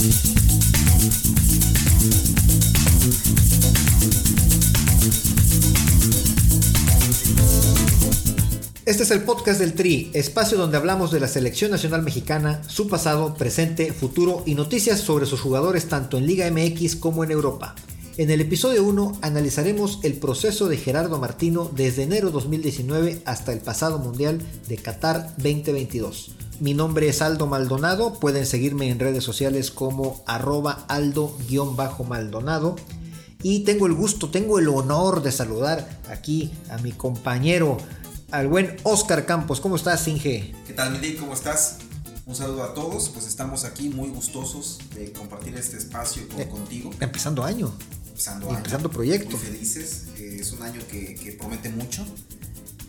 Este es el podcast del Tri, espacio donde hablamos de la selección nacional mexicana, su pasado, presente, futuro y noticias sobre sus jugadores tanto en Liga MX como en Europa. En el episodio 1 analizaremos el proceso de Gerardo Martino desde enero 2019 hasta el pasado Mundial de Qatar 2022. Mi nombre es Aldo Maldonado, pueden seguirme en redes sociales como arroba aldo-maldonado. Y tengo el gusto, tengo el honor de saludar aquí a mi compañero, al buen Oscar Campos. ¿Cómo estás, Inge? ¿Qué tal, Mili? ¿Cómo estás? Un saludo a todos, pues estamos aquí muy gustosos de compartir este espacio con, Eh, contigo. Empezando año. Empezando, año, empezando proyecto. Muy felices, eh, es un año que, que promete mucho.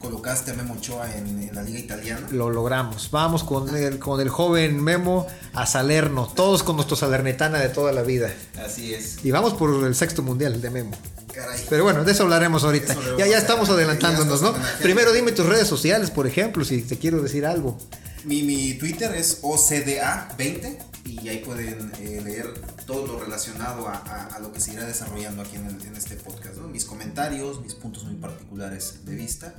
Colocaste a Memo Ochoa en, en la liga italiana. Lo logramos. Vamos con el, con el joven Memo a Salerno. Todos con nuestro Salernitana de toda la vida. Así es. Y vamos por el sexto mundial de Memo. Caray. Pero bueno, de eso hablaremos ahorita. Eso Ya, ya estamos ya adelantándonos, estamos ¿no? Primero dime tus redes sociales, por ejemplo, si te quiero decir algo. Mi, mi Twitter es OCDA20 y ahí pueden eh, leer todo lo relacionado a, a- a lo que se irá desarrollando aquí en, el- en este podcast. ¿no? Mis comentarios, mis puntos muy particulares de vista.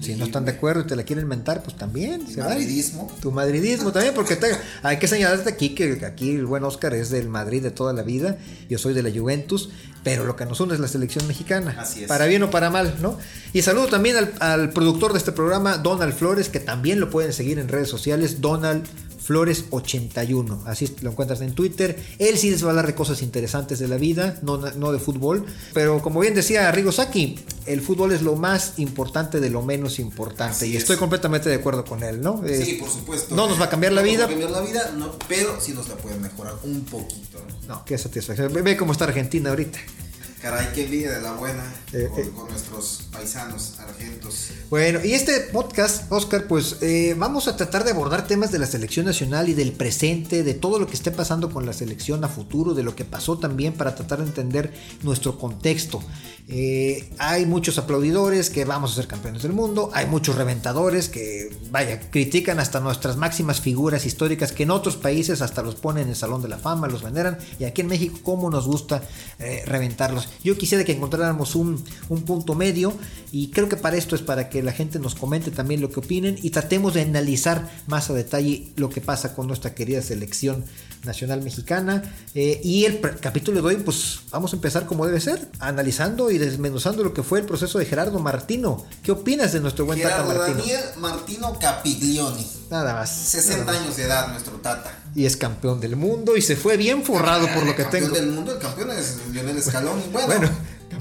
Si no están de acuerdo y te la quieren mentar, pues también. vale. madridismo. Tu madridismo también, porque te- hay que señalarte aquí que aquí el buen Oscar es del Madrid de toda la vida, yo soy de la Juventus, pero lo que nos une es la selección mexicana. Así es. Para bien o para mal, ¿no? Y saludo también al, al productor de este programa, Donald Flores, que también lo pueden seguir en redes sociales, Donald Flores 81, así lo encuentras en Twitter. Él sí les va a hablar de cosas interesantes de la vida, no, no de fútbol. Pero como bien decía Rigo Saki, el fútbol es lo más importante de lo menos importante. Así y es. estoy completamente de acuerdo con él, ¿no? Sí, por supuesto. no nos va a cambiar la No nos vida. va a cambiar la vida, no, pero sí nos la pueden mejorar un poquito. ¿no? No, qué satisfacción. Ve cómo está Argentina ahorita. Caray, qué envidia de la buena Eh, con, eh. con nuestros paisanos argentos. Bueno, y este podcast, Oscar, pues eh, vamos a tratar de abordar temas de la selección nacional y del presente, de todo lo que esté pasando con la selección a futuro, de lo que pasó también para tratar de entender nuestro contexto. Hay muchos aplaudidores que vamos a ser campeones del mundo, hay muchos reventadores que, vaya, critican hasta nuestras máximas figuras históricas que en otros países hasta los ponen en el Salón de la Fama, los veneran, y aquí en México, ¿cómo nos gusta reventarlos? Yo quisiera que encontráramos un, un punto medio y creo que para esto es para que la gente nos comente también lo que opinen y tratemos de analizar más a detalle lo que pasa con nuestra querida selección nacional mexicana. Eh, y el capítulo de hoy, pues vamos a empezar como debe ser, analizando y desmenuzando lo que fue el proceso de Gerardo Martino. ¿Qué opinas de nuestro buen Tata Gerardo Martino? Daniel Martino Capiglioni. Nada más. 60 nada más. años de edad, nuestro Tata. Y es campeón del mundo y se fue bien forrado por lo que campeón tengo. del mundo, el campeón es Lionel Scaloni. Bueno, Bueno,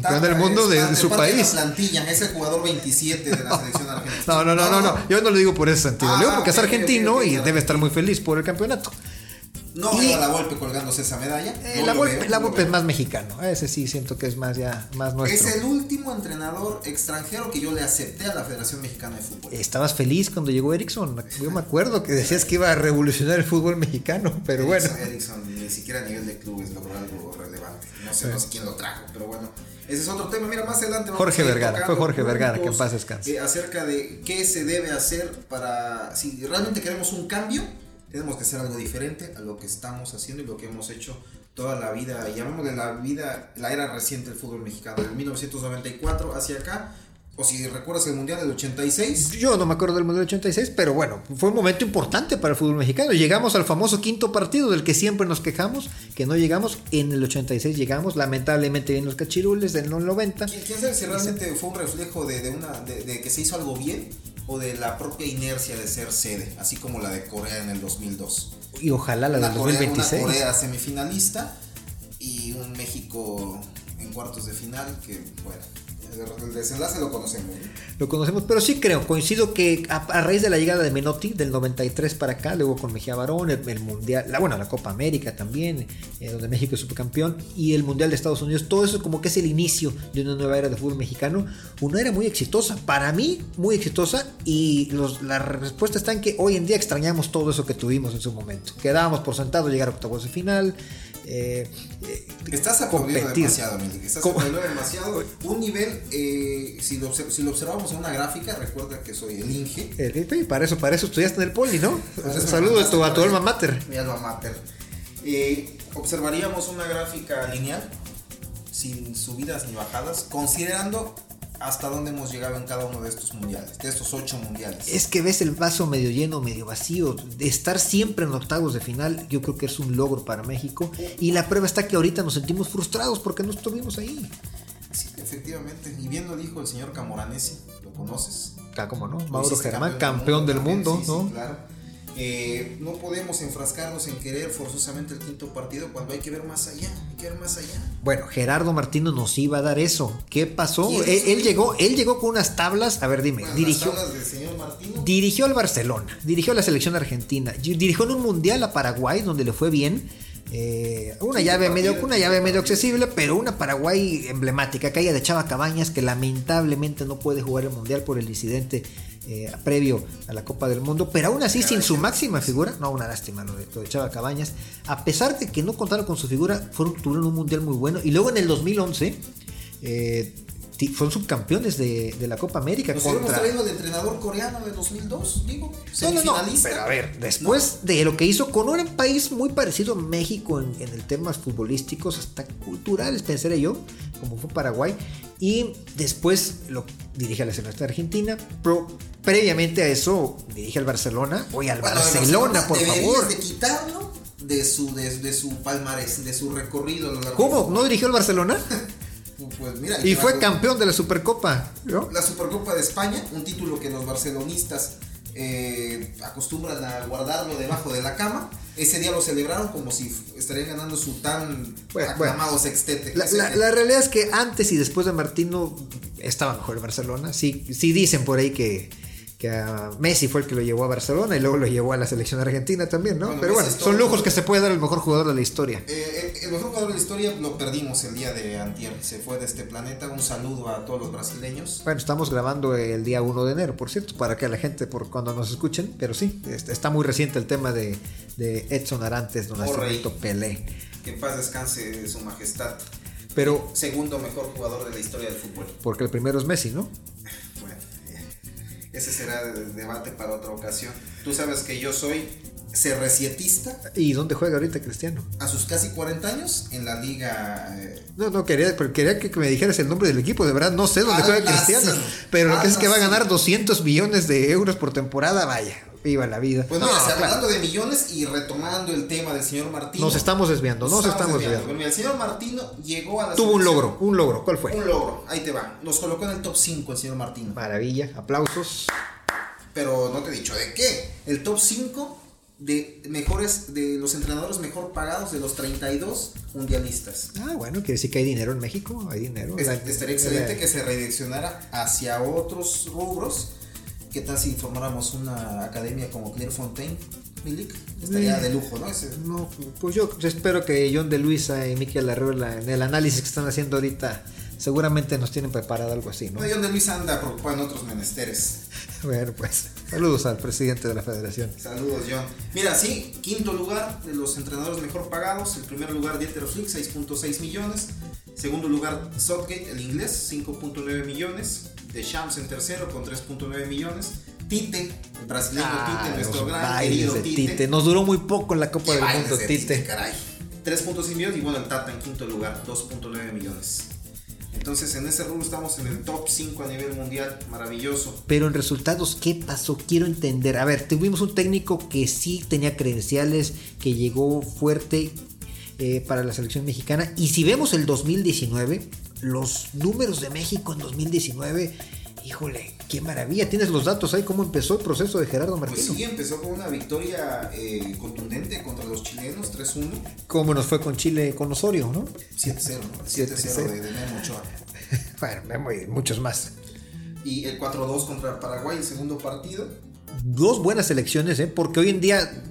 campeón del mundo de- su país. la plantilla, es el jugador 27 de la selección argentina. No, no, no, no, no. Yo no lo digo por ese sentido. Ah, lo digo porque es argentino y debe estar muy feliz por el campeonato. No veo a la golpe colgándose esa medalla. Eh, no la Volpe, veo, la no Volpe es más mexicano. Ese sí siento que es más ya más nuestro. Es el último entrenador extranjero que yo le acepté a la Federación Mexicana de Fútbol. Estabas feliz cuando llegó Erickson. Yo me acuerdo que decías que iba a revolucionar el fútbol mexicano, pero bueno. Erickson, ni siquiera a nivel de clubes logró algo relevante. No sé, no sé quién lo trajo, pero bueno. Ese es otro tema. Mira, más adelante. vamos Jorge a Vergara, fue Jorge Vergara, que en paz descanse. eh, acerca de qué se debe hacer para. Si realmente queremos un cambio, tenemos que hacer algo diferente a lo que estamos haciendo y lo que hemos hecho toda la vida. Llamémosle la vida, la era reciente del fútbol mexicano, del 1994 hacia acá. O si recuerdas el Mundial del 86. Yo no me acuerdo del Mundial 86, pero bueno, fue un momento importante para el fútbol mexicano. Llegamos al famoso quinto partido del que siempre nos quejamos, que no llegamos. En el 86 llegamos, lamentablemente vienen los cachirules del 90. ¿Quién, sabe si realmente fue un reflejo de, de una, de, de que se hizo algo bien o de la propia inercia de ser sede, así como la de Corea en el 2002? Y ojalá la del Corea, 2026. una Corea semifinalista y un México en cuartos de final que, bueno, el- desenlace lo conocemos. ¿no? Lo conocemos, pero sí creo, coincido que a, raíz de la llegada de Menotti del 93 para acá, luego con Mejía Barón, el, el Mundial, la, bueno, la Copa América también, eh, donde México es subcampeón, y el Mundial de Estados Unidos, todo eso como que es el inicio de una nueva era de fútbol mexicano, una era muy exitosa, para mí muy exitosa, y los- la respuesta está en que hoy en día extrañamos todo eso que tuvimos en su momento. Quedábamos por sentado llegar a octavos de final. Eh, eh, Estás aplaudiendo competir. demasiado, Milik. Estás demasiado. Un nivel, eh, si, lo, si lo observamos en una gráfica, recuerda que soy el Inge. Eh, para eso, para eso estudiaste en el poli, ¿no? Me Saludo a tu, a tu mandaste alma mater. Mi alma mater. Eh, observaríamos una gráfica lineal, sin subidas ni bajadas, considerando hasta dónde hemos llegado en cada uno de estos mundiales, de estos ocho mundiales. Es que ves el vaso medio lleno, medio vacío. De estar siempre en octavos de final, yo creo que es un logro para México. Y la prueba está que ahorita nos sentimos frustrados porque no estuvimos ahí. Sí, efectivamente. Y bien lo dijo el señor Camoranesi, ¿lo conoces? Ah, ¿cómo no? Mauro Germán, campeón del mundo, sí, sí, ¿no? claro. Eh, no podemos enfrascarnos en querer forzosamente el quinto partido cuando hay que ver más allá, hay que ver más allá. Bueno, Gerardo Martino nos iba a dar eso. ¿Qué pasó? ¿Quién Él, llegó, él llegó con unas tablas. A ver, dime, Bueno, dirigió, las tablas del señor Martino. dirigió al Barcelona, dirigió a la selección argentina, dirigió en un mundial a Paraguay donde le fue bien. Eh, una Sí, llave medio, una llave medio accesible, pero una Paraguay emblemática, aquella de Chava Cabañas que lamentablemente no puede jugar el mundial por el incidente eh, previo a la Copa del Mundo, pero aún así sin su máxima figura, no, una lástima lo de, lo de Chava Cabañas, a pesar de que no contaron con su figura, fueron, tuvieron un mundial muy bueno y luego en el 2011 eh, fueron subcampeones de, de la Copa América Nos contra... traído al entrenador coreano de 2002, digo, No, no, no, pero a ver, después de lo que hizo con un país muy parecido a México en, en el temas futbolísticos, hasta culturales, pensaré yo, como fue Paraguay, y después lo dirige a la selección argentina, pero previamente a eso dirige al Barcelona, voy al Bueno, Barcelona, por favor. de quitarlo de su, de, de su palmarés, de su recorrido. a lo largo ¿Cómo? de- ¿No dirigió al Barcelona? Pues mira, Y fue campeón de la Supercopa, ¿no? La Supercopa de España, un título que los barcelonistas eh, acostumbran a guardarlo debajo de la cama. Ese día lo celebraron como si estarían ganando su tan Bueno, aclamado sextete. La, Ese- la- la realidad es que antes y después de Martino estaba mejor el Barcelona. Sí, sí dicen por ahí que, que a Messi fue el que lo llevó a Barcelona y luego lo llevó a la selección argentina también, ¿no? Bueno, Pero Messi bueno, son lujos que se puede dar el mejor jugador de la historia. Eh, el, el mejor jugador de la historia lo perdimos el día de antier. Se fue de este planeta. Un saludo a todos los brasileños. Bueno, estamos grabando el día 1 de enero, por cierto, para que la gente, por cuando nos escuchen, pero sí, está muy reciente el tema de, de Edson Arantes, don Nacimiento Pelé. Que en paz descanse su majestad. Pero, Segundo mejor jugador de la historia del fútbol. porque el primero es Messi, ¿no? Bueno, ese será el debate para otra ocasión. Tú sabes que yo soy CR7ista ¿Y dónde juega ahorita Cristiano? a sus casi 40 años en la liga. eh, No, no, quería, pero quería que me dijeras el nombre del equipo, de verdad, no sé dónde Al juega. Cristiano, pero lo que Al es que va a ganar 200 millones de euros por temporada, vaya, viva la vida. pues No, mira, si claro, hablando de millones y retomando el tema del señor Martino. nos estamos desviando, nos estamos desviando. Mira, el señor Martino llegó a la Tuvo un logro, un logro, ¿cuál fue? Un logro, ahí te va. Nos colocó en el top 5 el señor Martino. Maravilla, aplausos. Pero no te he dicho de qué. El top 5 de mejores, de los entrenadores mejor pagados de los 32 mundialistas. Ah, bueno, quiere decir que hay dinero en México, hay dinero. Es- estaría excelente la- que se redireccionara hacia otros rubros. ¿Qué tal si formáramos una academia como Clairefontaine, Milik? Estaría Mm. de lujo, ¿no? Ese- No, pues yo espero que John de Luisa y Miquel Arreola en el análisis que están haciendo ahorita seguramente nos tienen preparado algo así, ¿no? No, John de Luis anda preocupado en otros menesteres. Bueno, pues saludos al presidente de la federación. Saludos, John. Mira, sí, quinto lugar de los entrenadores mejor pagados. El primer lugar, Dieter Flick, 6.6 millones. Segundo lugar, Southgate, el inglés, 5.9 millones. De Shams en tercero con 3.9 millones. Tite, el brasileño Ah, Tite, nuestro gran querido Tite. Tite. Nos duró muy poco en la Copa del Mundo, de Tite. caray. 3.6 millones y bueno, el Tata en quinto lugar, 2.9 millones. Entonces, en ese rubro estamos en el top 5 a nivel mundial, maravilloso. Pero en resultados, ¿qué pasó? Quiero entender. A ver, tuvimos un técnico que sí tenía credenciales, que llegó fuerte eh, para la selección mexicana. Y si vemos el 2019, los números de México en 2019, híjole, qué maravilla. Tienes los datos ahí, cómo empezó el proceso de Gerardo Pues Martino. sí, empezó con una victoria eh, contundente contra los chilenos, 3-1. ¿Cómo nos fue con Chile, con Osorio, no? 7-0, ¿no? 7-0 de, de Memo Ochoa. bueno, Memo y muchos más. Y el 4-2 contra Paraguay, el segundo partido. Dos buenas elecciones, ¿eh? porque hoy en día,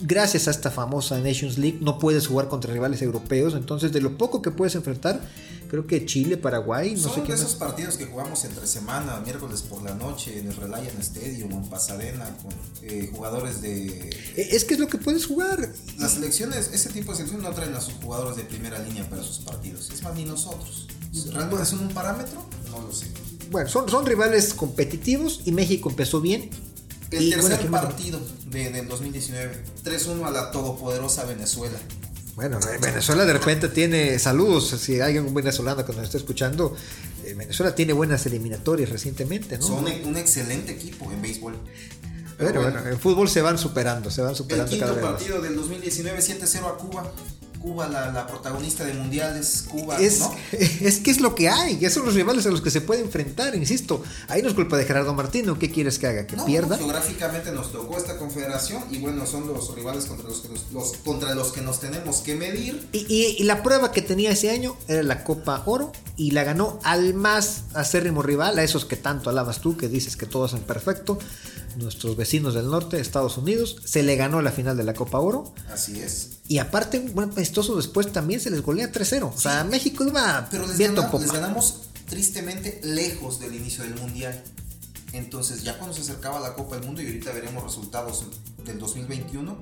gracias a esta famosa Nations League, no puedes jugar contra rivales europeos. Entonces, de lo poco que puedes enfrentar, creo que Chile, Paraguay, no Son sé de qué esos más. partidos que jugamos entre semana, miércoles por la noche, en el Reliant Stadium en Pasadena, con eh, jugadores de. Eh, Es que es lo que puedes jugar. Las selecciones, ese tipo de selecciones no traen a sus jugadores de primera línea para sus partidos. Es más, ni nosotros. ¿Realmente son un parámetro? No lo sé. Bueno, son, son rivales competitivos y México empezó bien. El tercer partido de, del 2019, 3-1 a la todopoderosa Venezuela. Bueno, Venezuela de repente tiene saludos, si hay algún venezolano que nos está escuchando, eh, Venezuela tiene buenas eliminatorias recientemente, ¿no? Son un excelente equipo en béisbol. Pero, bueno, en fútbol se van superando, se van superando el quinto partido del 2019 7-0 a Cuba. Cuba, la, protagonista de mundiales, Cuba, es, Es que es lo que hay, esos son los rivales a los que se puede enfrentar, insisto. Ahí no es culpa de Gerardo Martino, ¿qué quieres que haga? ¿Que pierda? Geográficamente nos tocó esta confederación y bueno, son los rivales contra los que nos, contra los que nos tenemos que medir. Y, la prueba que tenía ese año era la Copa Oro y la ganó al más acérrimo rival, a esos que tanto alabas tú, que dices que todos son perfecto nuestros vecinos del norte, Estados Unidos, se le ganó la final de la Copa Oro. Así es. Y aparte, un buen pestoso después también se les golea 3-0. O sea, México iba Pero les, les ganamos tristemente lejos del inicio del Mundial. Entonces, ya cuando se acercaba la Copa del Mundo, y ahorita veremos resultados del 2021,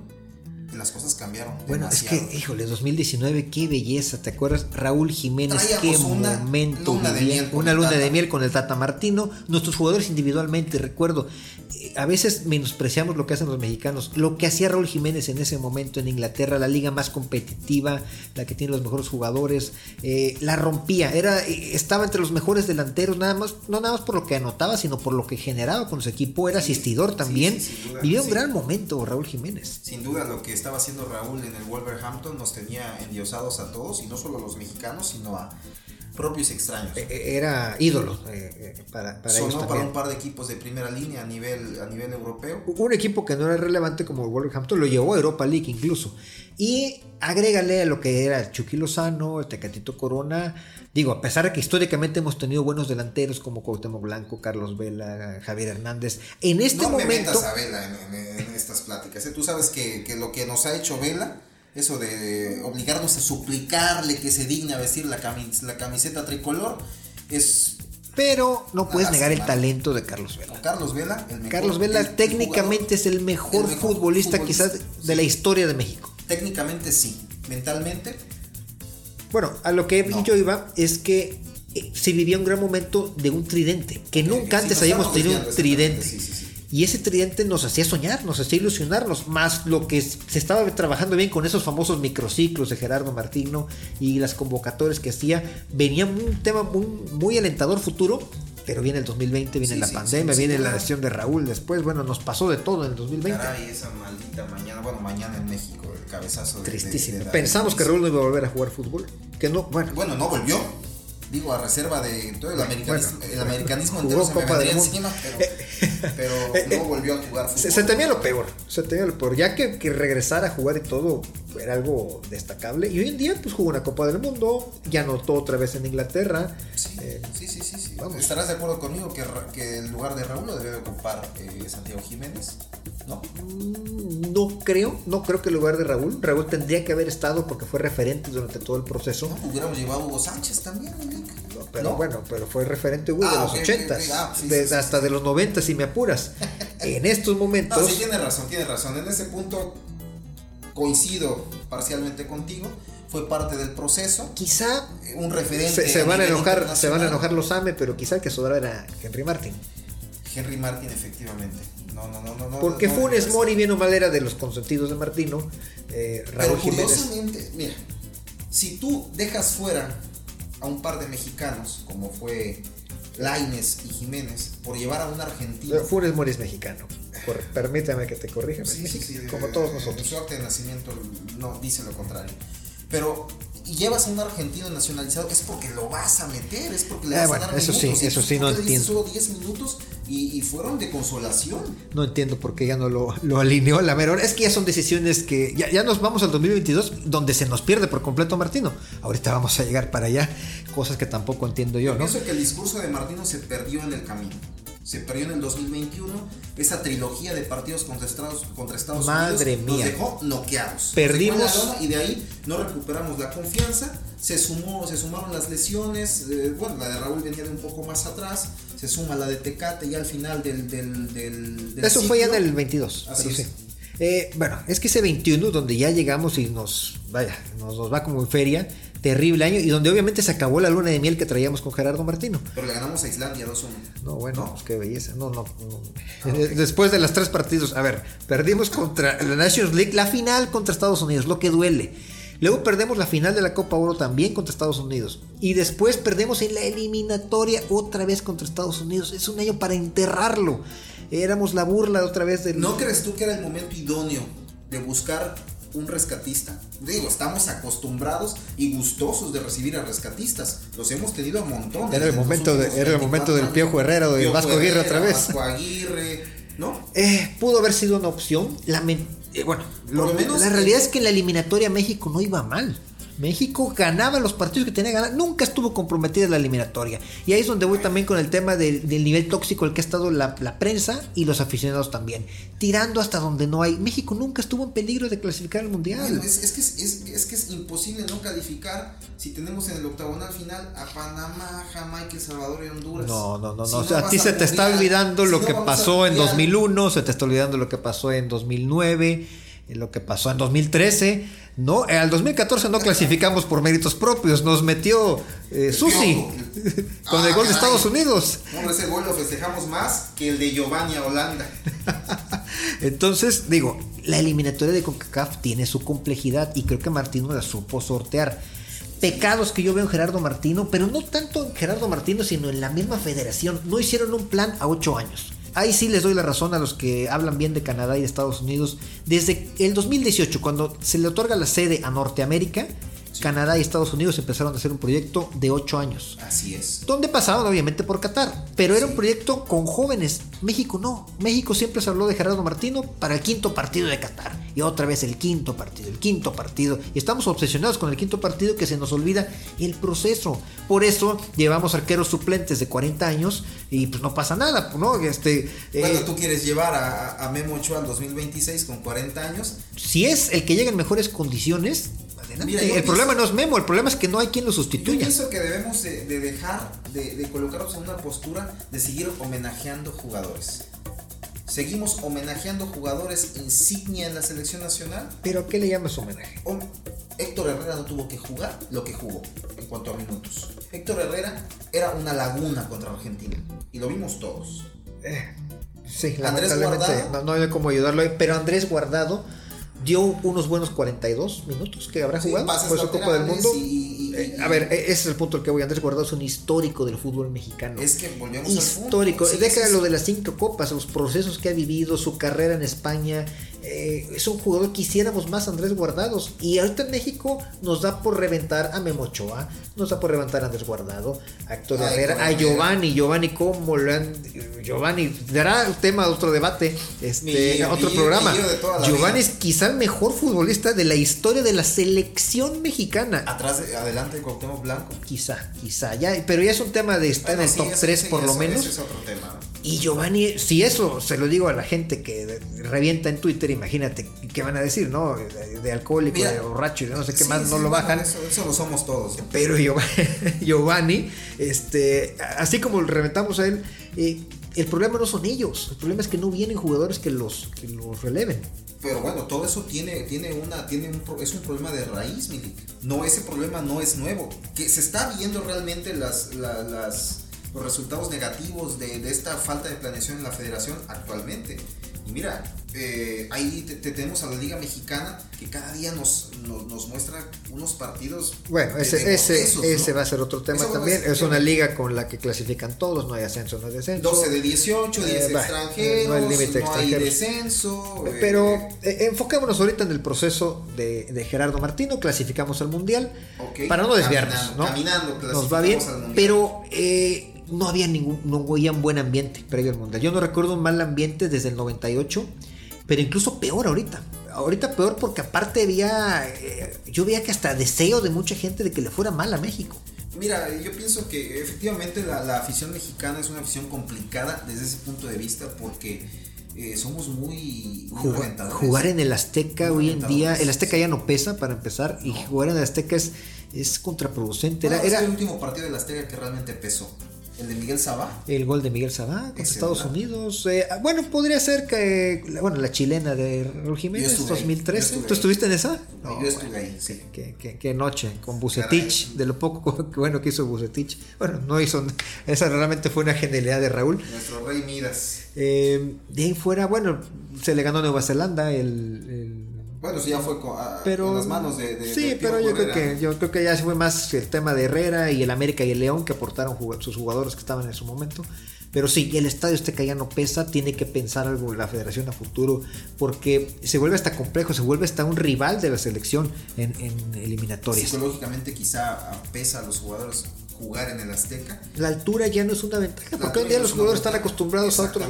las cosas cambiaron. Bueno, es que, híjole, 2019, qué belleza, ¿te acuerdas? Raúl Jiménez, qué momento. Luna una luna de miel con el Tata Martino. Nuestros jugadores individualmente, recuerdo, eh, a veces menospreciamos lo que hacen los mexicanos. Lo que hacía Raúl Jiménez en ese momento en Inglaterra, la liga más competitiva, la que tiene los mejores jugadores, eh, la rompía. Era, eh, estaba entre los mejores delanteros, nada más, no nada más por lo que anotaba, sino por lo que generaba con su equipo. Era asistidor también. Vivió un gran momento Raúl Jiménez. Sin duda, lo que estaba haciendo Raúl en el Wolverhampton nos tenía endiosados a todos, y no solo a los mexicanos, sino a propios extraños. Eh, eh, era ídolo eh, para, para Sonó para un par de equipos de primera línea a nivel, a nivel europeo. Un equipo que no era relevante como el Wolverhampton lo llevó a Europa League incluso. Y agrégale a lo que era Chucky Lozano, el Tecatito Corona. Digo, a pesar de que históricamente hemos tenido buenos delanteros como Cuauhtémoc Blanco, Carlos Vela, Javier Hernández. En este momento. Me metas a Vela en, estas pláticas. Tú sabes que, que lo que nos ha hecho Vela eso de obligarnos a suplicarle que se digne a vestir la, la camiseta tricolor, es... Pero no puedes negar el talento de Carlos Vela. Carlos Vela, el mejor, Carlos Vela técnicamente es el mejor, futbolista, quizás de la historia de México. Técnicamente sí, mentalmente. Bueno, a lo que yo iba es que eh, se vivía un gran momento de un tridente, que nunca antes habíamos tenido un tridente. Sí, sí, y ese tridente nos hacía soñar, nos hacía ilusionarnos, más lo que se estaba trabajando bien con esos famosos microciclos de Gerardo Martino y las convocatorias que hacía. Venía un tema muy, alentador futuro, pero viene el 2020, viene la pandemia, viene la lesión de Raúl después, bueno, nos pasó de todo en el 2020. Caray, esa maldita mañana, bueno, mañana en México, el cabezazo. Tristísimo. Pensamos que Raúl no iba a volver a jugar fútbol, que no, bueno. Bueno, no volvió digo, a reserva de todo el americanismo, el americanismo entero se me encima, pero, no volvió a jugar fútbol. Se, temía lo peor, se temía lo peor, ya que, que regresara a jugar y todo era algo destacable. Y hoy en día, pues jugó una Copa del Mundo, ya anotó otra vez en Inglaterra. Sí, eh, sí, sí, sí, ¿Estarás de acuerdo conmigo que, que el lugar de Raúl lo debe ocupar eh, Santiago Jiménez? ¿No? Mm, no creo, no creo que el lugar de Raúl. Raúl tendría que haber estado porque fue referente durante todo el proceso. No, hubiéramos llevado a Hugo Sánchez también, pero bueno, pero fue referente Hugo de ah, los 80, ah, hasta de los 90 si me apuras. en estos momentos... No, sí, tiene razón, tiene razón. En ese punto coincido parcialmente contigo. Fue parte del proceso. Quizá un referente. Se, van a enojar, se van a enojar los AME, pero quizá el que sobraba era Henry Martin. Henry Martin, efectivamente. No, no, no, no. Porque Funes Mori, bien o mal, era de los consentidos de Martino. Eh, Raúl Pero curiosamente, mira, si tú dejas fuera a un par de mexicanos, como fue Laines y Jiménez, por llevar a un argentino. Funes Mori es mexicano. permítame que te corrija. como todos nosotros. Su acta de nacimiento no dice lo contrario. Pero llevas a un argentino nacionalizado es porque lo vas a meter, es porque le ah, vas a dar eso minutos. Sí, eso sí, no entiendo. Solo 10 minutos y, fueron de consolación. No entiendo por qué ya no lo, lo alineó la mera Es que ya son decisiones que ya, ya nos vamos al 2022 donde se nos pierde por completo Martino. Ahorita vamos a llegar para allá, cosas que tampoco entiendo yo, ¿no? Pienso que el discurso de Martino se perdió en el camino se perdió en el 2021 esa trilogía de partidos contra Estados, contra Estados Madre Unidos. Mía. Nos dejó noqueados. Perdimos. y de ahí no recuperamos la confianza. Se, sumó, se sumaron las lesiones. Eh, bueno, la de Raúl venía de un poco más atrás. Se suma la de Tecate ya al final del. del, del, Eso fue ya en el 22. Así eh, bueno, es que ese 21 donde ya llegamos y nos, vaya, nos, nos va como en feria terrible año y donde obviamente se acabó la luna de miel que traíamos con Gerardo Martino. Pero le ganamos a Islandia 2-1. No, bueno, pues qué belleza. No, no. Ah, Después de las tres partidos, a ver, perdimos contra la Nations League, la final contra Estados Unidos, lo que duele. Luego perdemos la final de la Copa Oro también contra Estados Unidos. Y después perdemos en la eliminatoria otra vez contra Estados Unidos. Es un año para enterrarlo. Éramos la burla otra vez del... ¿No crees tú que era el momento idóneo de buscar un rescatista. Digo, estamos acostumbrados y gustosos de recibir a rescatistas. Los hemos tenido a montón. Era el momento, de, era el momento del Piojo Herrera o del Vasco Aguirre otra vez. Vasco Aguirre, ¿no? Eh, pudo haber sido una opción. Eh, bueno, lo, menos, la realidad es que en la eliminatoria México no iba mal. México ganaba los partidos que tenía que ganar, nunca estuvo comprometida en la eliminatoria. Y ahí es donde voy también con el tema del, nivel tóxico el que ha estado la, prensa y los aficionados también. Tirando hasta donde no hay. México nunca estuvo en peligro de clasificar al Mundial. es, que es, que es, imposible no calificar si tenemos en el octagonal final a Panamá, Jamaica, El Salvador y Honduras. No, no, no. no. a ti se te está olvidando lo que pasó en 2001, se te está olvidando lo que pasó en 2009 lo que pasó en 2013. No, al 2014 no clasificamos por méritos propios, nos metió eh, Susi con el gol de Estados Unidos. No, ese gol lo festejamos más que el de Giovanni a Holanda. Entonces, digo, la eliminatoria de CONCACAF tiene su complejidad y creo que Martino la supo sortear. Pecados que yo veo en Gerardo Martino, pero no tanto en Gerardo Martino, sino en la misma federación. No hicieron un plan a ocho años. Ahí sí les doy la razón a los que hablan bien de Canadá y de Estados Unidos. Desde el 2018, cuando se le otorga la sede a Norteamérica, Canadá y Estados Unidos empezaron a hacer un proyecto de 8 años. Así es. Donde pasaban obviamente por Qatar, pero era un proyecto con jóvenes. México no. México siempre se habló de Gerardo Martino para el quinto partido de Qatar. Y otra vez el quinto partido, el quinto partido. Y estamos obsesionados con el quinto partido que se nos olvida el proceso. Por eso llevamos arqueros suplentes de 40 años y pues no pasa nada, ¿no? Este, bueno, eh, tú quieres llevar a, a Memo Ochoa al 2026 con 40 años. Si es el que llega en mejores condiciones, el problema no es Memo, el problema es que no hay quien lo sustituya. Yo pienso que debemos de, dejar de, colocarnos en una postura de seguir homenajeando jugadores. Seguimos homenajeando jugadores insignia en la selección nacional. ¿Pero qué le llamas homenaje? Héctor Herrera no tuvo que jugar lo que jugó en cuanto a minutos. Héctor Herrera era una laguna contra Argentina y lo vimos todos. Eh, sí, Andrés Guardado, no, no hay cómo ayudarlo, pero Andrés Guardado dio unos buenos 42 minutos que habrá jugado. Fue su Copa del Mundo. Eh, a ver, e-, ese es el punto al que voy. Andrés Guardado es un histórico del fútbol mexicano. Es que volvemos Histórico. Deja lo de las cinco copas, los procesos que ha vivido, su carrera en España, eh, es un jugador que quisiéramos más Andrés Guardados. Y ahorita en México nos da por reventar a Memochoa, nos da por reventar a Andrés Guardado, a Héctor Herrera, a Giovanni. Giovanni, ¿cómo lo han.? Giovanni, dará tema de otro debate, este, otro programa. Giovanni es quizá el mejor futbolista de la historia de la selección mexicana. Atrás, adelante de Cuauhtémoc Blanco. Quizá, quizá, ya, pero ya es un tema de estar en el top 3 por lo menos. es otro tema. Y Giovanni, si eso se lo digo a la gente que revienta en Twitter, imagínate qué van a decir, ¿no? De, alcohólico, de borracho y no sé qué más, no lo bajan. eso, lo somos todos. Pero Giovanni, este, así como reventamos a él, eh, el problema no son ellos, el problema es que no vienen jugadores que los, que los releven. Pero bueno, todo eso tiene, tiene una, tiene un, es un problema de raíz, Milik. No, ese problema no es nuevo. Que se está viendo realmente las, los resultados negativos de, de, esta falta de planeación en la federación actualmente. Y mira, eh, ahí te, tenemos a la Liga Mexicana que cada día nos, nos, muestra unos partidos. Bueno, ese, ese, ese va a ser otro tema también. Es una liga con la que clasifican todos, no hay ascenso, no hay descenso. 12 de 18, 10 eh, extranjeros, no hay límite no hay descenso. Eh, Pero enfocémonos ahorita en el proceso de, de Gerardo Martino, clasificamos al Mundial, para no desviarnos. Caminando, ¿no? caminando nos va bien, pero no había ningún, no había un buen ambiente previo al mundial. Yo no recuerdo un mal ambiente desde el 98, pero incluso peor ahorita. Ahorita peor porque aparte había, eh, yo veía que hasta deseo de mucha gente de que le fuera mal a México. Mira, yo pienso que efectivamente la, afición mexicana es una afición complicada desde ese punto de vista porque eh, somos muy, jugar, en el Azteca hoy en día, el Azteca ya no pesa para empezar y jugar en el Azteca es, es contraproducente. era, era el último partido del Azteca que realmente pesó. El de Miguel Sabá. El gol de Miguel Sabá contra Estados Unidos. Eh, bueno, podría ser que. Bueno, la chilena de Raúl Jiménez, 2013. ¿Tú estuviste en esa? yo estuve ahí, sí. Qué, noche, con Bucetich, de lo poco bueno que hizo Bucetich. Bueno, no hizo. Esa realmente fue una genialidad de Raúl. Nuestro rey Midas. Eh, de ahí fuera, bueno, se le ganó a Nueva Zelanda el Bueno, sí, ya fue en las manos de. sí, pero yo creo, que, yo creo que ya se fue más el tema de Herrera y el América y el León que aportaron sus jugadores que estaban en su momento. Pero sí, el estadio este que ya no pesa, tiene que pensar algo la federación a futuro, porque se vuelve hasta complejo, se vuelve hasta un rival de la selección en, en eliminatorias. Psicológicamente quizá pesa a los jugadores jugar en el Azteca. La altura ya no es una ventaja, porque hoy en día los jugadores están acostumbrados a otros,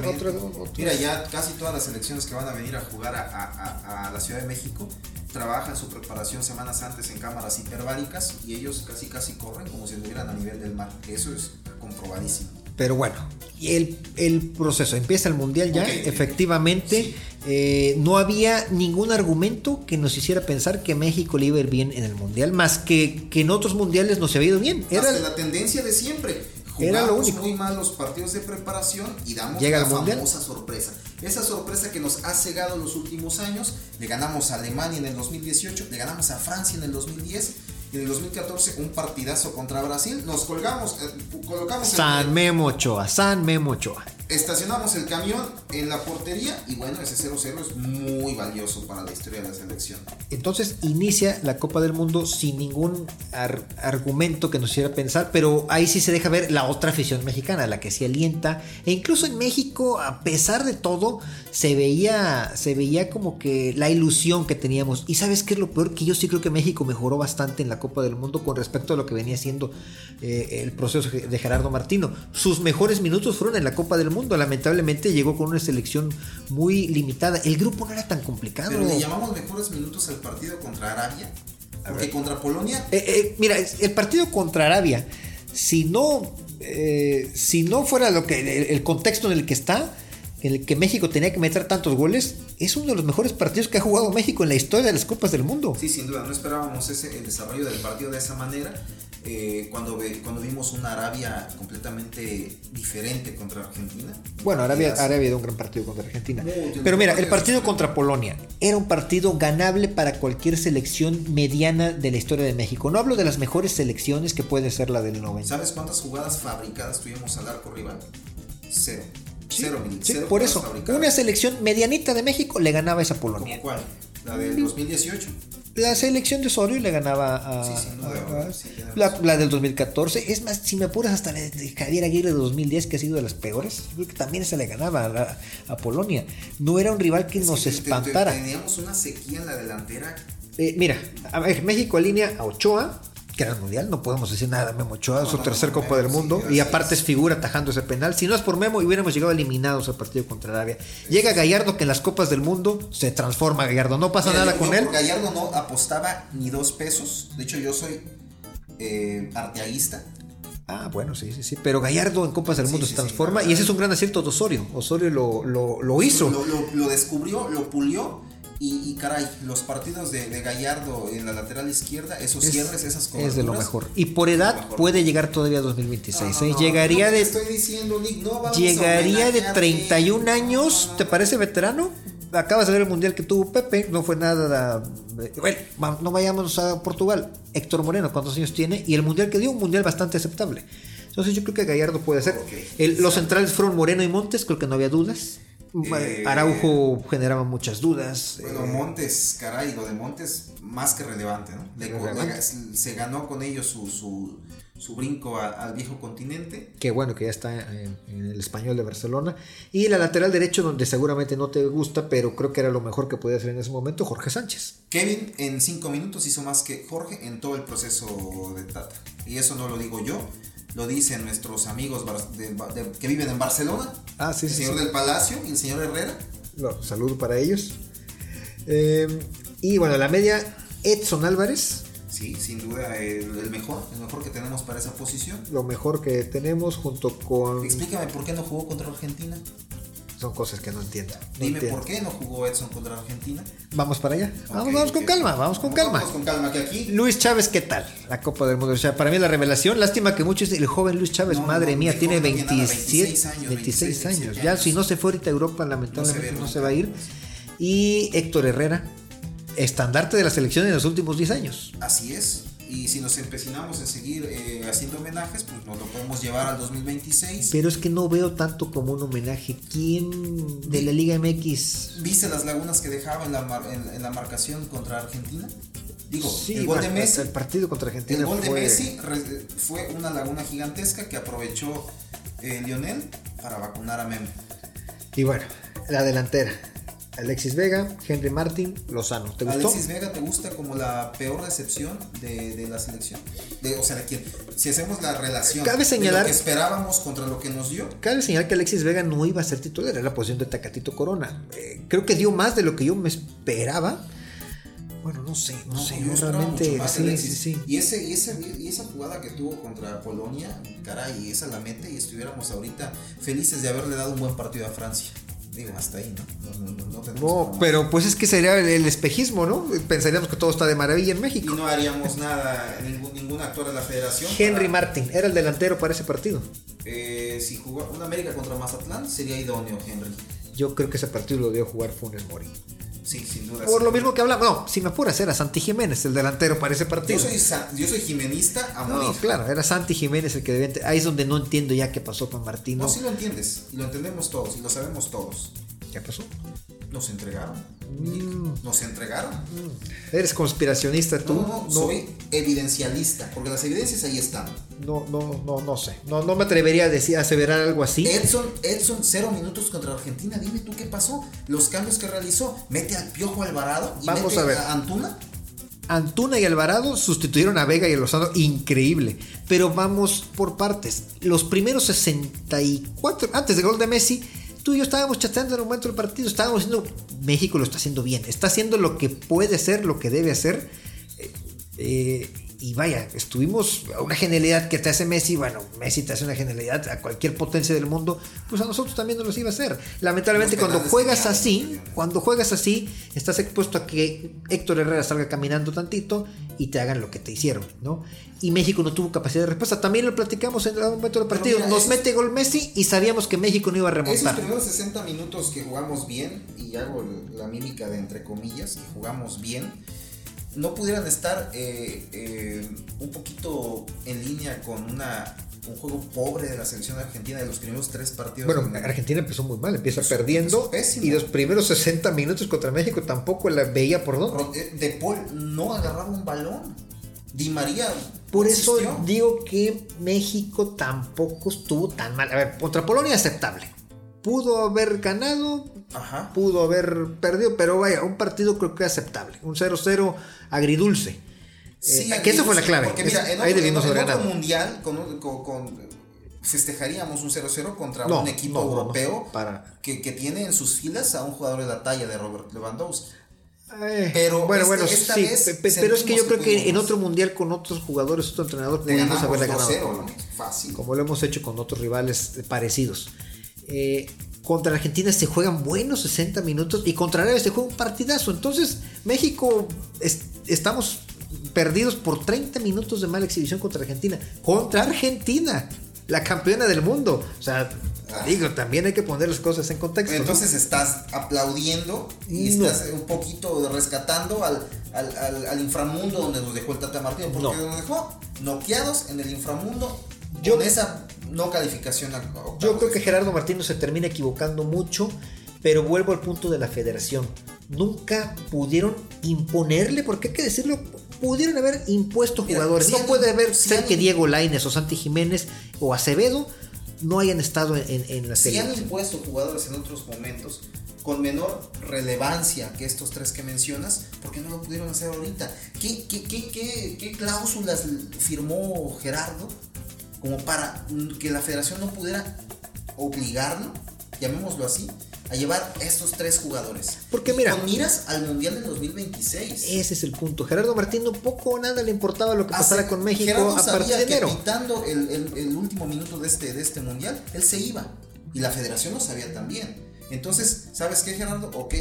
Mira, ya casi todas las selecciones que van a venir a jugar a, la Ciudad de México trabajan su preparación semanas antes en cámaras hiperbáricas y ellos casi casi corren como si estuvieran a nivel del mar. Eso es comprobadísimo. Pero bueno, el, el proceso empieza el mundial ya, efectivamente. Eh, no había ningún argumento que nos hiciera pensar que México le iba a ir bien en el mundial, más que que en otros mundiales no se había ido bien. Era la tendencia de siempre. Jugamos era lo único. muy mal los partidos de preparación y damos Llega la famosa sorpresa. Esa sorpresa que nos ha cegado en los últimos años. Le ganamos a Alemania en el 2018, le ganamos a Francia en el 2010 y en el 2014 un partidazo contra Brasil. Nos colgamos, eh, colocamos. San Memo Ochoa, San Memo Ochoa estacionamos el camión en la portería y bueno, ese 0-0 es muy valioso para la historia de la selección. Entonces inicia la Copa del Mundo sin ningún argumento que nos hiciera pensar, pero ahí sí se deja ver la otra afición mexicana, la que se alienta. E incluso en México, a pesar de todo, se veía, se veía como que la ilusión que teníamos. Y sabes qué es lo peor, que yo sí creo que México mejoró bastante en la Copa del Mundo con respecto a lo que venía siendo eh, el proceso de Gerardo Martino. Sus mejores minutos fueron en la Copa del Mundo Lamentablemente llegó con una selección muy limitada. El grupo no era tan complicado. Pero le llamamos mejores minutos al partido contra Arabia. Porque contra Polonia. Eh, eh, mira, el partido contra Arabia, si no, eh, si no fuera lo que el, contexto en el que está, en el que México tenía que meter tantos goles, es uno de los mejores partidos que ha jugado México en la historia de las Copas del Mundo. Sí, sin duda, no esperábamos ese, el desarrollo del partido de esa manera. Eh, cuando, cuando vimos una Arabia completamente diferente contra Argentina. Bueno, Arabia, Arabia dio un gran partido contra Argentina. Pero mira, el partido contra Polonia era un partido ganable para cualquier selección mediana de la historia de México. No hablo de las mejores selecciones que puede ser la del 90. ¿Sabes cuántas jugadas fabricadas tuvimos al arco rival? Cero. Cero, por eso, una selección medianita de México le ganaba a esa Polonia. ¿Cómo cuál? La del 2018 la selección de Osorio le ganaba a, la, del 2014. Es más, si me apuras hasta la de Javier Aguirre de 2010, que ha sido de las peores, creo que también se le ganaba a, Polonia. No era un rival que nos espantara. Teníamos una sequía en la delantera. Eh, mira, a ver, México alinea a Ochoa, que era el mundial, no podemos decir nada. Memo Ochoa, su tercer Copa del Mundo, y aparte es figura atajando ese penal. Si no es por Memo, hubiéramos llegado eliminados al partido contra Arabia. Llega Gallardo, que en las Copas del Mundo se transforma Gallardo, no pasa nada con él. Gallardo no apostaba ni dos pesos. De hecho, yo soy eh, arteaguista. Ah, bueno, sí, sí, sí. Pero Gallardo en Copas del Mundo se transforma y ese es un gran acierto de Osorio. Osorio lo, lo, hizo. lo descubrió, lo pulió y, caray, los partidos de, Gallardo en la lateral izquierda, esos cierres, esas cosas. Es de lo mejor. Y por edad puede llegar todavía a 2026. ¿eh? llegaría de. Estoy diciendo, Nick, no llegaría de 31 años. ¿Te parece veterano? Acabas de ver el mundial que tuvo Pepe, no fue nada. Bueno, no vayamos a Portugal. Héctor Moreno, ¿cuántos años tiene? Y el mundial que dio, un mundial bastante aceptable. Entonces yo creo que Gallardo puede ser. los centrales fueron Moreno y Montes, creo que no había dudas. Eh, Araujo generaba muchas dudas. Bueno, eh, Montes, caray, lo de Montes más que relevante, ¿no? se ganó con ellos su, su, brinco al viejo continente. Qué bueno que ya está en, el español de Barcelona. Y la lateral derecho, donde seguramente no te gusta, pero creo que era lo mejor que podía hacer en ese momento, Jorge Sánchez. Kevin en cinco minutos hizo más que Jorge en todo el proceso de Tata. Y eso no lo digo yo, lo dicen nuestros amigos que viven en Barcelona. Ah, sí, el señor del Palacio y el señor Herrera. Lo, saludo para ellos. Eh, y bueno, la media, Edson Álvarez. Sí, sin duda el, mejor, el mejor que tenemos para esa posición. Lo mejor que tenemos junto con... Explícame por qué no jugó contra Argentina son cosas que no entiendo. Dime por qué no jugó Edson contra Argentina. Vamos para allá. vamos, vamos con calma, vamos con calma. Vamos con calma, que aquí. Luis Chávez, ¿qué tal? La Copa del Mundo. O sea, para mí la revelación. Lástima que muchos. El joven Luis Chávez, madre mía, tiene 26 años. 26, años. Ya, si no se fue ahorita a Europa, lamentablemente no se, va a ir. Y Héctor Herrera, estandarte de la selección en los últimos 10 años. Así es. Y si nos empecinamos en seguir eh, haciendo homenajes, pues nos lo podemos llevar al 2026. Pero es que no veo tanto como un homenaje. ¿Quién de la Liga MX? ¿Viste las lagunas que dejaba en la, mar- en, en la marcación contra Argentina? Digo, Sí, el gol de Messi. El partido contra Argentina El gol de fue- Messi re- fue una laguna gigantesca que aprovechó eh, Lionel para vacunar a Memo. Y bueno, la delantera. Alexis Vega, Henry Martin, Lozano. ¿Te gustó? Alexis Vega te gusta como la peor decepción de, de la selección. De, o sea, de quien, si hacemos la relación Cabe de señalar- lo que esperábamos contra lo que nos dio, Cabe señalar que Alexis Vega no iba a ser titular, era la posición de Tacatito Corona. Eh, creo que dio más de lo que yo me esperaba. Bueno, no sé, no, sé, yo realmente. de Sí, sí, sí. Y, ese, y, ese, y esa jugada que tuvo contra Polonia, caray, esa la mete y estuviéramos ahorita felices de haberle dado un buen partido a Francia. Digo, hasta ahí, ¿no? No, no, no, no pero pues es que sería el, el espejismo, ¿no? Pensaríamos que todo está de maravilla en Y México. no haríamos nada, ningún, ningún actor de la federación. Henry para- Martin era el delantero para ese partido. Eh, si jugó un América contra Mazatlán, sería idóneo, Henry. Yo creo que ese partido lo dio jugar Funes Mori. Sí, sin duda. Por sí. lo mismo que hablamos, no, si me apuras, era Santi Jiménez el delantero para ese Yo partido. soy, sa- yo soy jimenista a morir. No, claro, era Santi Jiménez el que debía. Ahí es donde no entiendo ya qué pasó con Martino. No, sí lo entiendes, y lo entendemos todos, y lo sabemos todos. ¿Qué pasó? Nos entregaron. Mm. Nos entregaron. Eres conspiracionista tú. No, no, no, soy evidencialista, porque las evidencias ahí están. no, no, no, no sé. No, no me atrevería a decir, aseverar algo así. Edson, Edson, cero minutos contra Argentina. Dime tú qué pasó. Los cambios que realizó. Mete al Piojo Alvarado y Vamos mete a ver. Antuna. Antuna y Alvarado sustituyeron a Vega y a Lozano, increíble. Pero vamos por partes. Los primeros 64, antes del gol de Messi, tú y yo estábamos chateando en el momento del partido, estábamos diciendo, México lo está haciendo bien, está haciendo lo que puede ser, lo que debe hacer. Eh, eh, y vaya, estuvimos a una genialidad que te hace Messi, bueno, Messi te hace una genialidad a cualquier potencia del mundo, pues a nosotros también nos los iba a hacer. Lamentablemente cuando juegas así, cuando juegas así, estás expuesto a que Héctor Herrera salga caminando tantito y te hagan lo que te hicieron, ¿no? Y México no tuvo capacidad de respuesta. También lo platicamos en algún momento del partido. mira, Nos esos- mete gol Messi y sabíamos que México no iba a Esos remontar. primeros 60 minutos que jugamos bien, y hago la mímica de entre comillas, que jugamos bien, no pudieran estar eh, eh, un poquito en línea con una, un juego pobre de la selección argentina de los primeros tres partidos. Bueno, en- Argentina empezó muy mal, empieza Empezó- perdiendo empezó y los primeros 60 minutos contra México tampoco la veía por dónde. Eh, De Paul no agarraba un balón. Di María. Por eso existió. digo que México tampoco estuvo tan mal. A ver, contra Polonia aceptable. Pudo haber ganado, Ajá. pudo haber perdido, pero vaya, un partido creo que aceptable. Un 0-0 agridulce. Sí, Eh, que esa fue la clave. Porque mira, en ahí otro, debimos en haber otro mundial con, con- con- festejaríamos un 0-0 contra No, un equipo no, no, no, europeo para. que, que tiene en sus filas a un jugador de la talla de Robert Lewandowski. Eh, Pero bueno, este- bueno, esta sí, vez pe- pe- pero es que yo creo que en otro mundial con otros jugadores, otro entrenador, ganamos haberle ganado. 2-0, fácil. como lo hemos hecho con otros rivales parecidos. Eh, contra Argentina se juegan buenos 60 minutos y contra Arabia se juega un partidazo. Entonces, México es- estamos perdidos por 30 minutos de mala exhibición contra Argentina. Contra Argentina, la campeona del mundo. O sea, Ah. digo, también hay que poner las cosas en contexto. ¿no? Entonces estás aplaudiendo y No. estás un poquito rescatando al, al, al- al inframundo donde nos dejó el Tata Martino. Porque No. nos dejó noqueados en el inframundo Yo- con esa no calificación. a Yo creo que Gerardo Martino se termina equivocando mucho, pero vuelvo al punto de la federación. Nunca pudieron imponerle, porque hay que decirlo, pudieron haber impuesto Mira, jugadores. si no puede haber si ser han- que Diego Laines o Santi Jiménez o Acevedo no hayan estado en, la Si han impuesto jugadores en otros momentos con menor relevancia que estos tres que mencionas, ¿por qué no lo pudieron hacer ahorita? ¿Qué, qué, qué, qué, qué cláusulas firmó Gerardo como para que la federación no pudiera obligarlo, llamémoslo así, a llevar estos tres jugadores? Porque mira- con miras al Mundial del 2026. Ese es el punto. Gerardo Martino poco o nada le importaba lo que pasara Hace- con México Gerardo a partir sabía de que enero. pitando el, el- el último minuto de este, de este mundial, él se iba. Y la federación lo sabía también. Entonces, ¿sabes qué, Gerardo? Ok,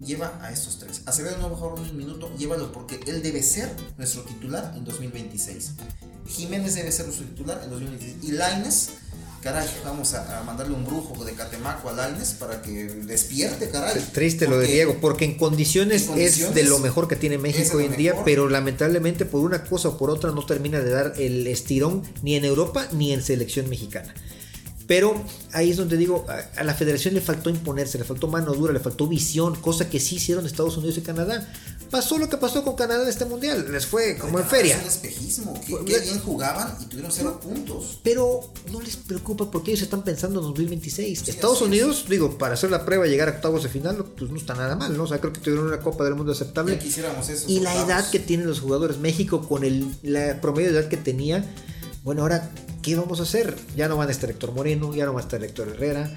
lleva a estos tres. Acevedo no mejor un minuto, llévalo porque él debe ser nuestro titular en 2026. Jiménez debe ser nuestro titular en 2026. Y Laines, caray, vamos a, mandarle un brujo de Catemaco a Laines para que despierte, caray. triste lo de Diego, porque en condiciones, es de lo mejor que tiene México hoy en día, pero lamentablemente por una cosa o por otra no termina de dar el estirón ni en Europa ni en selección mexicana. Pero ahí es donde digo, a, la federación le faltó imponerse, le faltó mano dura, le faltó visión, cosa que sí hicieron Estados Unidos y Canadá. Pasó lo que pasó con Canadá en este mundial, les fue como en feria. un espejismo, qué, bien jugaban y tuvieron cero puntos. Pero no les preocupa porque ellos están pensando en 2026. Estados Unidos, digo, para hacer la prueba y llegar a octavos de final, pues no está nada mal, ¿no? O sea, creo que tuvieron una Copa del Mundo aceptable. quisiéramos eso. Y la edad que tienen los jugadores, México con el la promedio de edad que tenía, bueno, ahora ¿qué vamos a hacer? Ya no van a estar Héctor Moreno, ya no va a estar Héctor Herrera.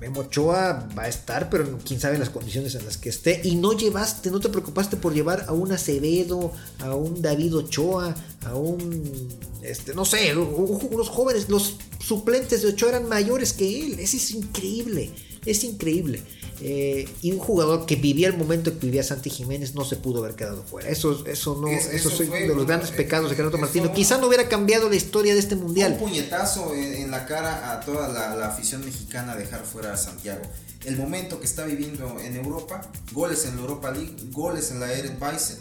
Memo Ochoa va a estar, pero quién sabe las condiciones en las que esté. Y no llevaste, no te preocupaste por llevar a un Acevedo, a un David Ochoa, a un, este, no sé, unos jóvenes, los suplentes de Ochoa eran mayores que él. Eso es increíble, es increíble. Eh, y un jugador que vivía el momento que vivía Santi Jiménez no se pudo haber quedado fuera. Eso, eso no, eso, es de los grandes pecados de Gerardo Martino. Quizá no hubiera cambiado la historia de este mundial. Un puñetazo en, la cara a toda la, afición mexicana dejar fuera a Santiago. El momento que está viviendo en Europa, goles en la Europa League, goles en la Eredivisie.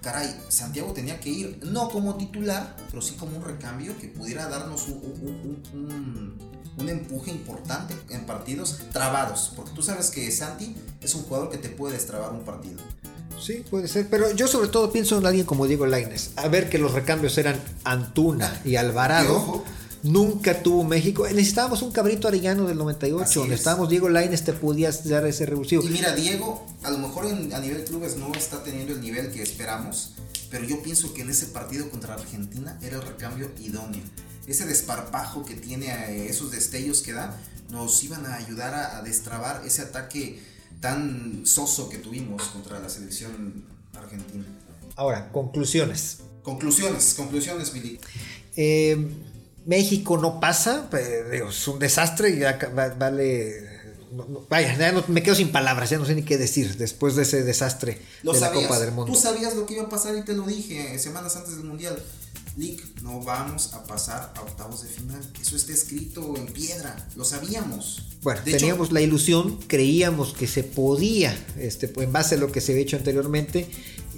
Caray, Santiago tenía que ir no como titular, pero sí como un recambio que pudiera darnos un un empuje importante en partidos trabados, porque tú sabes que Santi es un jugador que te puede destrabar un partido. Sí, puede ser, pero yo sobre todo pienso en alguien como Diego Laines. A ver que los recambios eran Antuna y Alvarado. Nunca tuvo México. Necesitábamos un cabrito arellano del 98. Necesitábamos Diego Laines, te podías dar ese revulsivo. Y mira, Diego, a lo mejor a nivel clubes no está teniendo el nivel que esperamos, pero yo pienso que en ese partido contra Argentina era el recambio idóneo ese desparpajo que tiene, eh, esos destellos que da, nos iban a ayudar a, destrabar ese ataque tan soso que tuvimos contra la selección argentina. Ahora, conclusiones. Conclusiones, conclusiones, Billy. Eh, México no pasa, es un desastre, ya vale vaya, ya me quedo sin palabras, ya no sé ni qué decir después de ese desastre de la Copa del Mundo. Tú sabías lo que iba a pasar y te lo dije semanas antes del Mundial. Nick, no vamos a pasar a octavos de final. Eso está escrito en piedra, lo sabíamos. Bueno, teníamos la ilusión, creíamos que se podía, este, en base a lo que se había hecho anteriormente.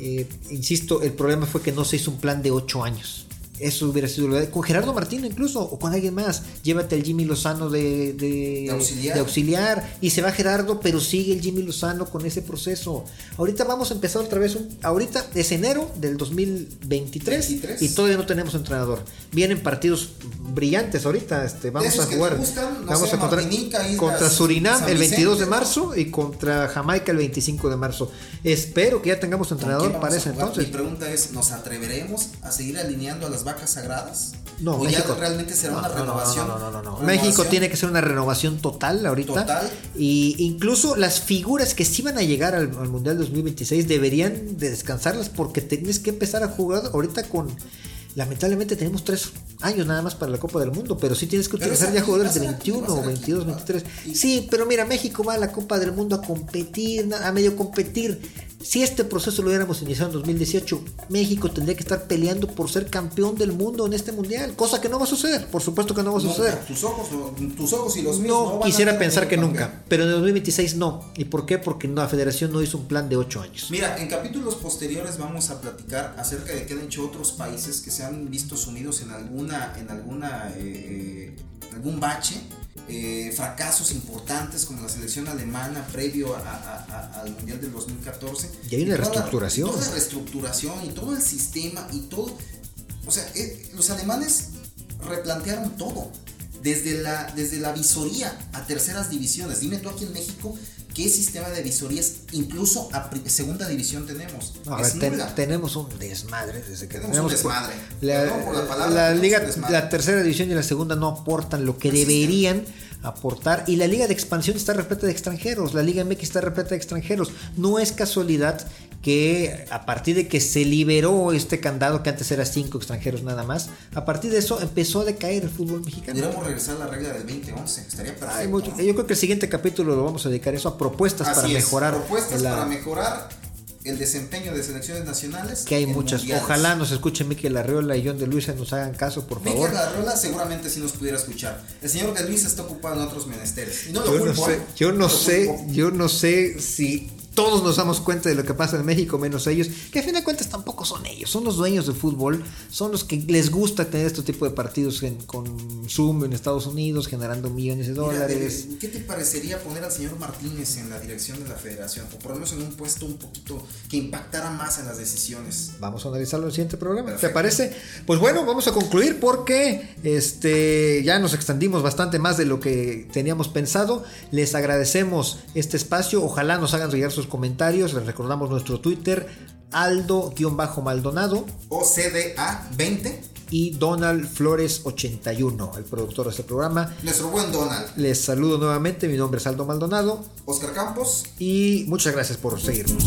Eh, insisto, el problema fue que no se hizo un plan de ocho años. Eso hubiera sido lo con Gerardo Martino incluso, o con alguien más. Llévate al Jimmy Lozano de, de, auxiliar. y se va Gerardo, pero sigue el Jimmy Lozano con ese proceso. Ahorita vamos a empezar otra vez, un, ahorita es enero del 2023 y todavía no tenemos entrenador. Vienen partidos brillantes ahorita, este, vamos a jugar. vamos a contra, contra Surinam el 22 de marzo y contra Jamaica el 25 de marzo. Espero que ya tengamos entrenador para ese entonces. Mi pregunta es, ¿nos atreveremos a seguir alineando a las vacas sagradas? No, ¿O México, ya realmente será una renovación? No, no, no, México tiene que ser una renovación total ahorita. Total. Y incluso las figuras que sí van a llegar al, al Mundial 2026 deberían de descansarlas porque tienes que empezar a jugar ahorita con lamentablemente tenemos tres años nada más para la Copa del Mundo, pero sí tienes que utilizar ya jugadores de 21, 22, 23. Sí, pero mira, México va a la Copa del Mundo a competir, a medio competir. Si este proceso lo hubiéramos iniciado en 2018, México tendría que estar peleando por ser campeón del mundo en este mundial, cosa que no va a suceder, por supuesto que no va a suceder. tus, ojos, tus ojos y los míos no, quisiera pensar que nunca, pero en el 2026 no. ¿Y por qué? Porque la federación no hizo un plan de 8 años. Mira, en capítulos posteriores vamos a platicar acerca de qué han hecho otros países que se han visto sumidos en alguna, en alguna, eh, eh algún bache eh, fracasos importantes como la selección alemana previo al Mundial del 2014. Y hay una reestructuración. toda la reestructuración y todo el sistema y todo. O sea, eh, los alemanes replantearon todo. Desde la, desde la visoría a terceras divisiones. Dime tú aquí en México ¿Qué sistema de visorías incluso a segunda división tenemos? tenemos un desmadre desde que tenemos, un desmadre. La, liga, la tercera división y la segunda no aportan lo que deberían aportar y la liga de expansión está repleta de extranjeros, la liga MX está repleta de extranjeros. No es casualidad que a partir de que se liberó este candado que antes era cinco extranjeros nada más, a partir de eso empezó a decaer el fútbol mexicano. Deberíamos regresar a la regla del 2011, estaría perfecto. yo creo que el siguiente capítulo lo vamos a dedicar eso a propuestas para mejorar. Propuestas para mejorar el desempeño de selecciones nacionales. Que hay muchas. Ojalá nos escuche Miquel Arreola y John de Luisa nos hagan caso, por favor. Miquel Arreola seguramente sí nos pudiera escuchar. El señor de Luisa está ocupado en otros menesteres. yo, no sé, ¿eh? yo no sé, yo no sé si todos nos damos cuenta de lo que pasa en México, menos ellos, que a fin de cuentas son ellos, son los dueños del fútbol, son los que les gusta tener este tipo de partidos con Zoom en Estados Unidos, generando millones de dólares. ¿Qué te parecería poner al señor Martínez en la dirección de la federación? O por lo menos en un puesto un poquito que impactara más en las decisiones. Vamos a analizarlo en el siguiente programa. ¿Te parece? Pues bueno, vamos a concluir porque este, ya nos extendimos bastante más de lo que teníamos pensado. Les agradecemos este espacio. Ojalá nos hagan llegar sus comentarios. Les recordamos nuestro Twitter, Aldo-Maldonado. OCDA20. Y Donald Flores 81, el productor de este programa. Nuestro buen Donald. Les saludo nuevamente, mi nombre es Aldo Maldonado. Oscar Campos. Y muchas gracias por seguirnos.